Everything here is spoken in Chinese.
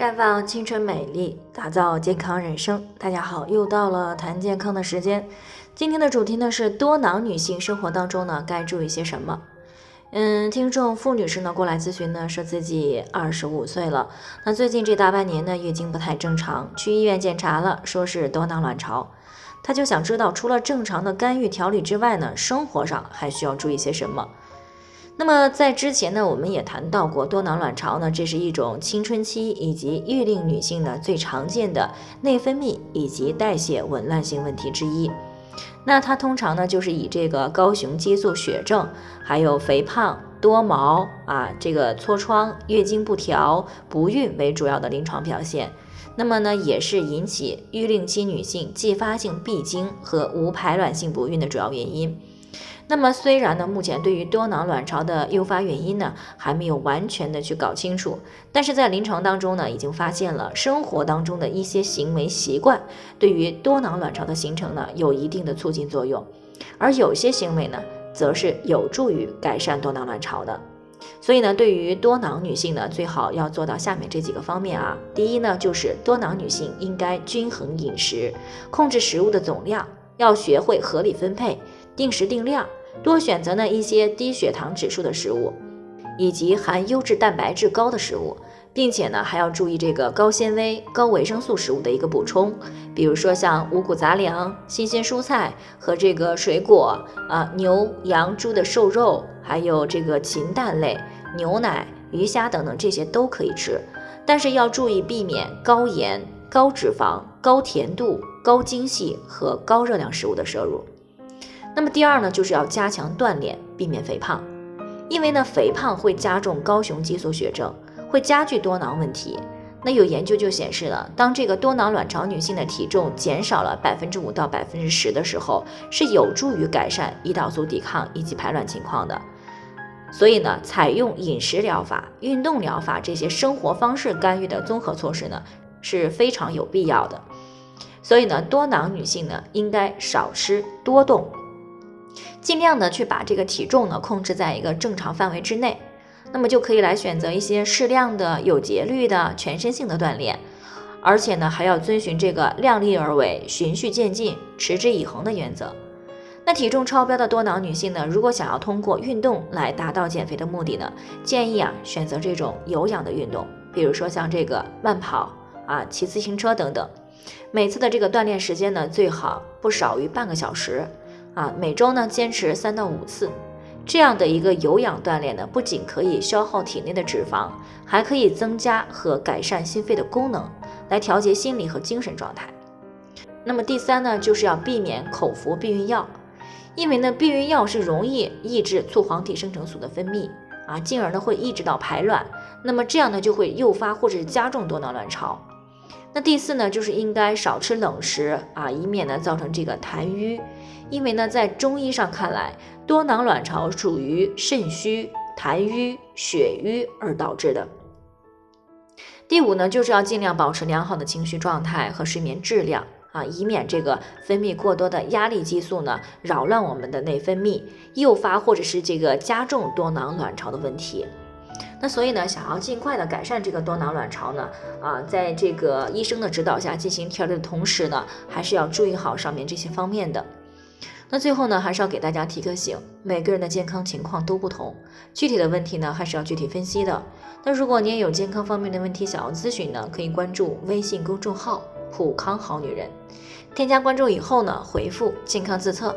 绽放青春美丽，打造健康人生。大家好，又到了谈健康的时间。今天的主题呢是多囊女性生活当中呢该注意些什么？嗯，听众付女士呢过来咨询呢，说自己二十五岁了，那最近这大半年呢月经不太正常，去医院检查了，说是多囊卵巢。她就想知道，除了正常的干预调理之外呢，生活上还需要注意些什么？那么在之前呢，我们也谈到过多囊卵巢呢，这是一种青春期以及育龄女性呢最常见的内分泌以及代谢紊乱性问题之一。那它通常呢就是以这个高雄激素血症、还有肥胖、多毛啊、这个痤疮、月经不调、不孕为主要的临床表现。那么呢，也是引起育龄期女性继发性闭经和无排卵性不孕的主要原因。那么虽然呢，目前对于多囊卵巢的诱发原因呢，还没有完全的去搞清楚，但是在临床当中呢，已经发现了生活当中的一些行为习惯对于多囊卵巢的形成呢，有一定的促进作用，而有些行为呢，则是有助于改善多囊卵巢的。所以呢，对于多囊女性呢，最好要做到下面这几个方面啊。第一呢，就是多囊女性应该均衡饮食，控制食物的总量，要学会合理分配，定时定量。多选择呢一些低血糖指数的食物，以及含优质蛋白质高的食物，并且呢还要注意这个高纤维、高维生素食物的一个补充，比如说像五谷杂粮、新鲜蔬菜和这个水果啊，牛、羊、猪的瘦肉，还有这个禽蛋类、牛奶、鱼虾等等这些都可以吃，但是要注意避免高盐、高脂肪、高甜度、高精细和高热量食物的摄入。那么第二呢，就是要加强锻炼，避免肥胖，因为呢，肥胖会加重高雄激素血症，会加剧多囊问题。那有研究就显示了，当这个多囊卵巢女性的体重减少了百分之五到百分之十的时候，是有助于改善胰岛素抵抗以及排卵情况的。所以呢，采用饮食疗法、运动疗法这些生活方式干预的综合措施呢，是非常有必要的。所以呢，多囊女性呢，应该少吃多动。尽量的去把这个体重呢控制在一个正常范围之内，那么就可以来选择一些适量的有节律的全身性的锻炼，而且呢还要遵循这个量力而为、循序渐进、持之以恒的原则。那体重超标的多囊女性呢，如果想要通过运动来达到减肥的目的呢，建议啊选择这种有氧的运动，比如说像这个慢跑啊、骑自行车等等，每次的这个锻炼时间呢最好不少于半个小时。啊，每周呢坚持三到五次，这样的一个有氧锻炼呢，不仅可以消耗体内的脂肪，还可以增加和改善心肺的功能，来调节心理和精神状态。那么第三呢，就是要避免口服避孕药，因为呢，避孕药是容易抑制促黄体生成素的分泌啊，进而呢会抑制到排卵，那么这样呢就会诱发或者是加重多囊卵巢。那第四呢，就是应该少吃冷食啊，以免呢造成这个痰瘀。因为呢，在中医上看来，多囊卵巢属于肾虚、痰瘀、血瘀而导致的。第五呢，就是要尽量保持良好的情绪状态和睡眠质量啊，以免这个分泌过多的压力激素呢扰乱我们的内分泌，诱发或者是这个加重多囊卵巢的问题。那所以呢，想要尽快的改善这个多囊卵巢呢，啊，在这个医生的指导下进行调理的同时呢，还是要注意好上面这些方面的。那最后呢，还是要给大家提个醒，每个人的健康情况都不同，具体的问题呢，还是要具体分析的。那如果你也有健康方面的问题想要咨询呢，可以关注微信公众号“普康好女人”，添加关注以后呢，回复“健康自测”